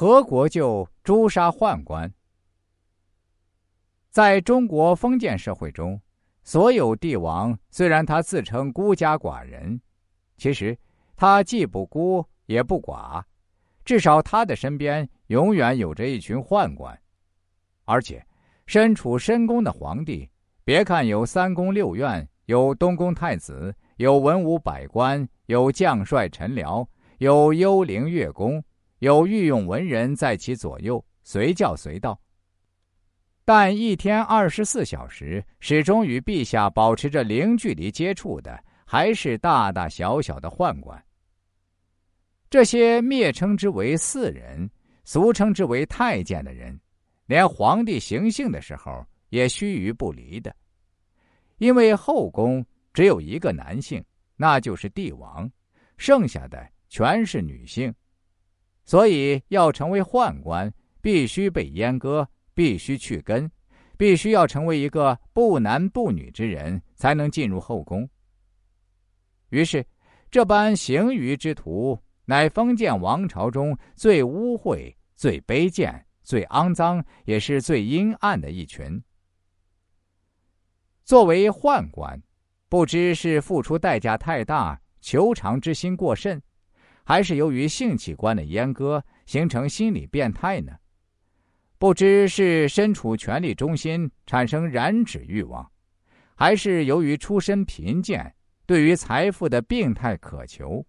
何国舅诛杀宦官。在中国封建社会中，所有帝王虽然他自称孤家寡人，其实他既不孤也不寡，至少他的身边永远有着一群宦官。而且，身处深宫的皇帝，别看有三宫六院，有东宫太子，有文武百官，有将帅臣僚，有幽灵乐工。有御用文人在其左右，随叫随到。但一天二十四小时，始终与陛下保持着零距离接触的，还是大大小小的宦官。这些蔑称之为四人，俗称之为太监的人，连皇帝行幸的时候也须臾不离的。因为后宫只有一个男性，那就是帝王，剩下的全是女性。所以，要成为宦官，必须被阉割，必须去根，必须要成为一个不男不女之人，才能进入后宫。于是，这般行于之徒，乃封建王朝中最污秽、最卑贱、最肮脏，也是最阴暗的一群。作为宦官，不知是付出代价太大，求偿之心过甚。还是由于性器官的阉割形成心理变态呢？不知是身处权力中心产生染指欲望，还是由于出身贫贱对于财富的病态渴求。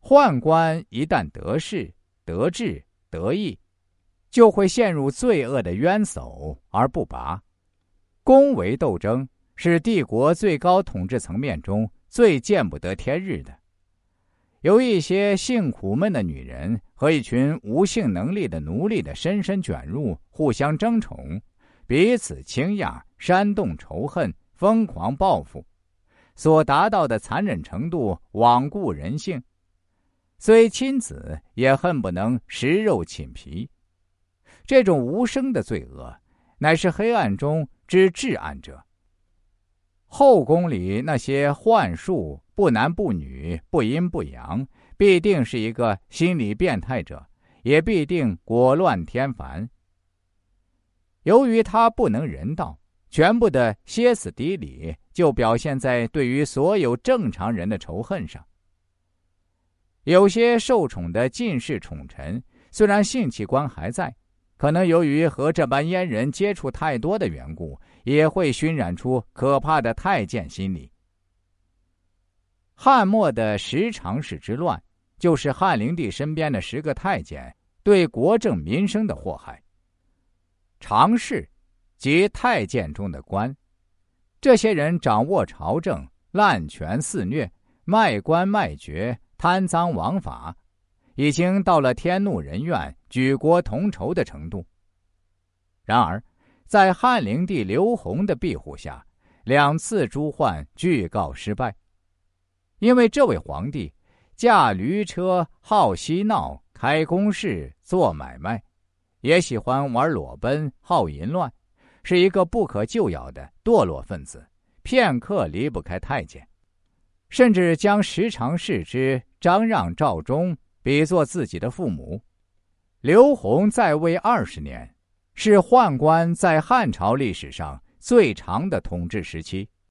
宦官一旦得势、得志、得意，就会陷入罪恶的冤薮而不拔。宫闱斗争是帝国最高统治层面中最见不得天日的。由一些性苦闷的女人和一群无性能力的奴隶的深深卷入，互相争宠，彼此倾轧，煽动仇恨，疯狂报复，所达到的残忍程度罔顾人性，虽亲子也恨不能食肉寝皮。这种无声的罪恶，乃是黑暗中之至暗者。后宫里那些幻术。不男不女，不阴不阳，必定是一个心理变态者，也必定果乱天凡。由于他不能人道，全部的歇斯底里就表现在对于所有正常人的仇恨上。有些受宠的进士宠臣，虽然性器官还在，可能由于和这般阉人接触太多的缘故，也会熏染出可怕的太监心理。汉末的十常侍之乱，就是汉灵帝身边的十个太监对国政民生的祸害。常侍，即太监中的官，这些人掌握朝政，滥权肆虐，卖官卖爵，贪赃枉法，已经到了天怒人怨、举国同仇的程度。然而，在汉灵帝刘宏的庇护下，两次诛宦俱告失败。因为这位皇帝驾驴车，好嬉闹，开公事，做买卖，也喜欢玩裸奔，好淫乱，是一个不可救药的堕落分子，片刻离不开太监，甚至将时常侍之张让、赵忠比作自己的父母。刘宏在位二十年，是宦官在汉朝历史上最长的统治时期。